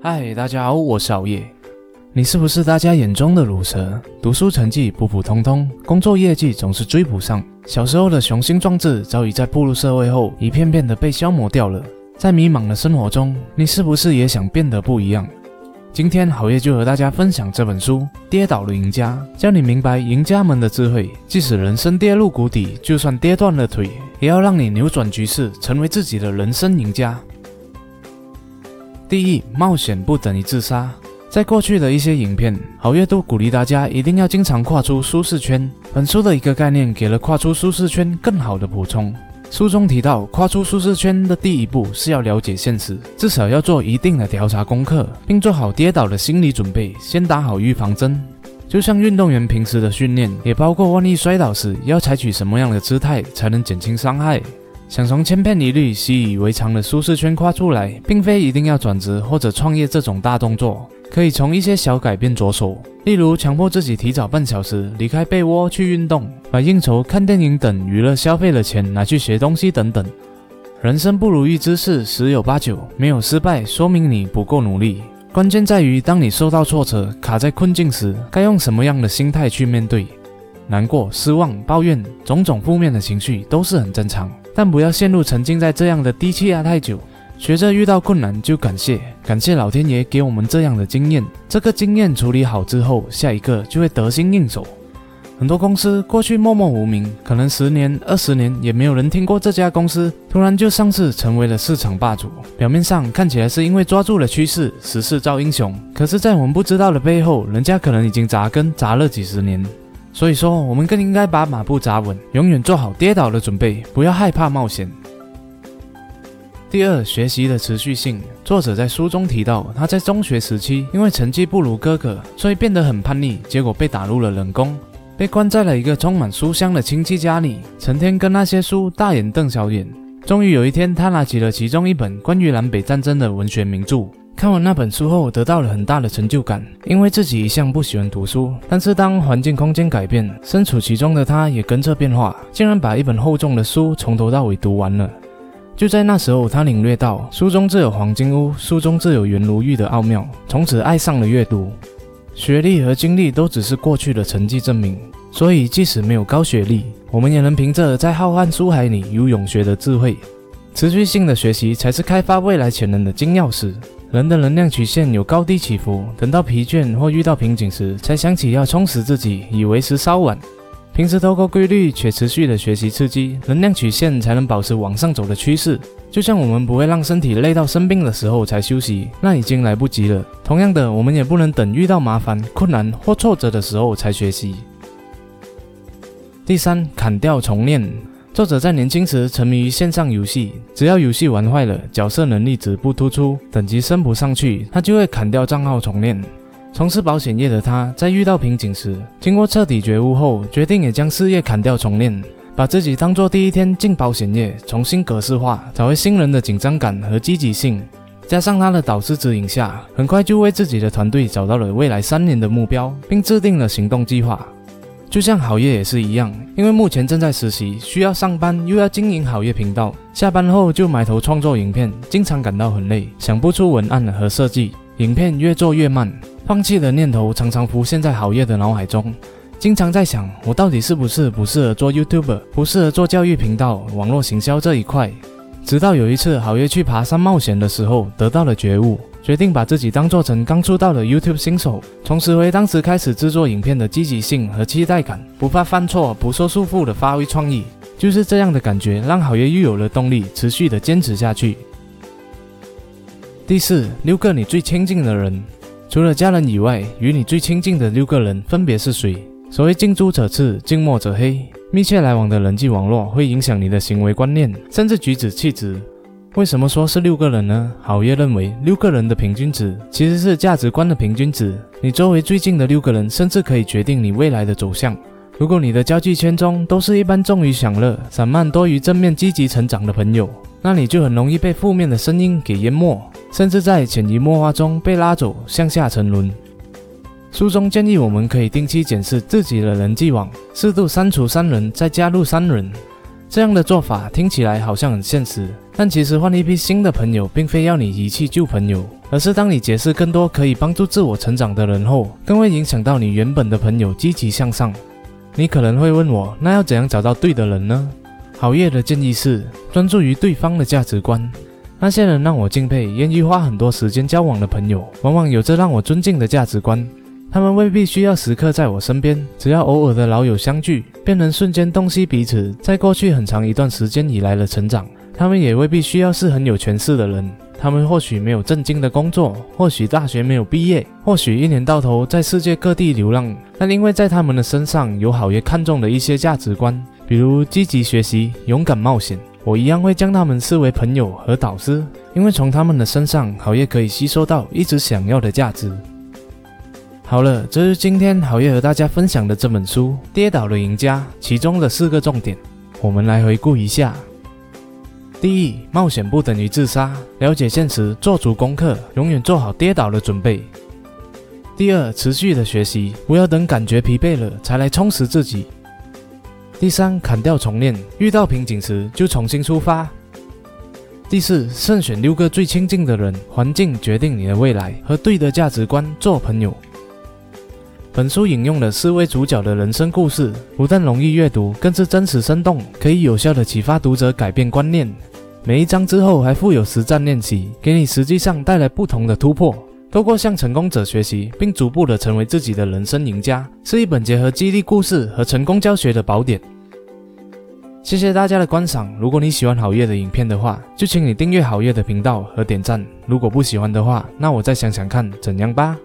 嗨，大家好，我是熬夜。你是不是大家眼中的乳蛇？读书成绩普普通通，工作业绩总是追不上。小时候的雄心壮志，早已在步入社会后一片片的被消磨掉了。在迷茫的生活中，你是不是也想变得不一样？今天好夜就和大家分享这本书《跌倒的赢家》，教你明白赢家们的智慧。即使人生跌入谷底，就算跌断了腿，也要让你扭转局势，成为自己的人生赢家。第一，冒险不等于自杀。在过去的一些影片，好月都鼓励大家一定要经常跨出舒适圈。本书的一个概念，给了跨出舒适圈更好的补充。书中提到，跨出舒适圈的第一步是要了解现实，至少要做一定的调查功课，并做好跌倒的心理准备，先打好预防针。就像运动员平时的训练，也包括万一摔倒时要采取什么样的姿态才能减轻伤害。想从千篇一律、习以为常的舒适圈跨出来，并非一定要转职或者创业这种大动作，可以从一些小改变着手，例如强迫自己提早半小时离开被窝去运动，把应酬、看电影等娱乐消费的钱拿去学东西等等。人生不如意之事十有八九，没有失败说明你不够努力。关键在于，当你受到挫折、卡在困境时，该用什么样的心态去面对？难过、失望、抱怨，种种负面的情绪都是很正常。但不要陷入沉浸在这样的低气压太久，学着遇到困难就感谢，感谢老天爷给我们这样的经验。这个经验处理好之后，下一个就会得心应手。很多公司过去默默无名，可能十年、二十年也没有人听过这家公司，突然就上市成为了市场霸主。表面上看起来是因为抓住了趋势，时势造英雄，可是，在我们不知道的背后，人家可能已经扎根扎了几十年。所以说，我们更应该把马步扎稳，永远做好跌倒的准备，不要害怕冒险。第二，学习的持续性。作者在书中提到，他在中学时期因为成绩不如哥哥，所以变得很叛逆，结果被打入了冷宫，被关在了一个充满书香的亲戚家里，成天跟那些书大眼瞪小眼。终于有一天，他拿起了其中一本关于南北战争的文学名著。看完那本书后，得到了很大的成就感，因为自己一向不喜欢读书。但是当环境空间改变，身处其中的他也跟着变化，竟然把一本厚重的书从头到尾读完了。就在那时候，他领略到书中自有黄金屋，书中自有颜如玉的奥妙，从此爱上了阅读。学历和经历都只是过去的成绩证明，所以即使没有高学历，我们也能凭着在浩瀚书海里游泳学的智慧。持续性的学习才是开发未来潜能的金钥匙。人的能量曲线有高低起伏，等到疲倦或遇到瓶颈时，才想起要充实自己，以为时稍晚。平时透过规律且持续的学习刺激，能量曲线才能保持往上走的趋势。就像我们不会让身体累到生病的时候才休息，那已经来不及了。同样的，我们也不能等遇到麻烦、困难或挫折的时候才学习。第三，砍掉重练。作者在年轻时沉迷于线上游戏，只要游戏玩坏了，角色能力值不突出，等级升不上去，他就会砍掉账号重练。从事保险业的他，在遇到瓶颈时，经过彻底觉悟后，决定也将事业砍掉重练，把自己当做第一天进保险业，重新格式化，找回新人的紧张感和积极性。加上他的导师指引下，很快就为自己的团队找到了未来三年的目标，并制定了行动计划。就像好业也是一样，因为目前正在实习，需要上班，又要经营好业频道，下班后就埋头创作影片，经常感到很累，想不出文案和设计，影片越做越慢，放弃的念头常常浮现在好业的脑海中，经常在想，我到底是不是不适合做 YouTuber，不适合做教育频道、网络行销这一块？直到有一次好业去爬山冒险的时候，得到了觉悟。决定把自己当做成刚出道的 YouTube 新手，重拾回当时开始制作影片的积极性和期待感，不怕犯错，不受束缚的发挥创意，就是这样的感觉，让好爷又有了动力，持续的坚持下去。第四，六个你最亲近的人，除了家人以外，与你最亲近的六个人分别是谁？所谓近朱者赤，近墨者黑，密切来往的人际网络会影响你的行为观念，甚至举止气质。为什么说是六个人呢？郝业认为，六个人的平均值其实是价值观的平均值。你周围最近的六个人，甚至可以决定你未来的走向。如果你的交际圈中都是一般重于享乐、散漫多于正面积极成长的朋友，那你就很容易被负面的声音给淹没，甚至在潜移默化中被拉走，向下沉沦。书中建议我们可以定期检视自己的人际网，适度删除三人，再加入三人。这样的做法听起来好像很现实，但其实换一批新的朋友，并非要你遗弃旧朋友，而是当你结识更多可以帮助自我成长的人后，更会影响到你原本的朋友积极向上。你可能会问我，那要怎样找到对的人呢？好业的建议是专注于对方的价值观。那些人让我敬佩，愿意花很多时间交往的朋友，往往有着让我尊敬的价值观。他们未必需要时刻在我身边，只要偶尔的老友相聚，便能瞬间洞悉彼此在过去很长一段时间以来的成长。他们也未必需要是很有权势的人，他们或许没有正经的工作，或许大学没有毕业，或许一年到头在世界各地流浪，但因为在他们的身上有好爷看重的一些价值观，比如积极学习、勇敢冒险，我一样会将他们视为朋友和导师，因为从他们的身上，好爷可以吸收到一直想要的价值。好了，这是今天好业和大家分享的这本书《跌倒的赢家》其中的四个重点，我们来回顾一下。第一，冒险不等于自杀，了解现实，做足功课，永远做好跌倒的准备。第二，持续的学习，不要等感觉疲惫了才来充实自己。第三，砍掉重练，遇到瓶颈时就重新出发。第四，慎选六个最亲近的人，环境决定你的未来，和对的价值观做朋友。本书引用了四位主角的人生故事，不但容易阅读，更是真实生动，可以有效的启发读者改变观念。每一章之后还附有实战练习，给你实际上带来不同的突破。透过向成功者学习，并逐步的成为自己的人生赢家，是一本结合激励故事和成功教学的宝典。谢谢大家的观赏。如果你喜欢好业的影片的话，就请你订阅好业的频道和点赞。如果不喜欢的话，那我再想想看怎样吧。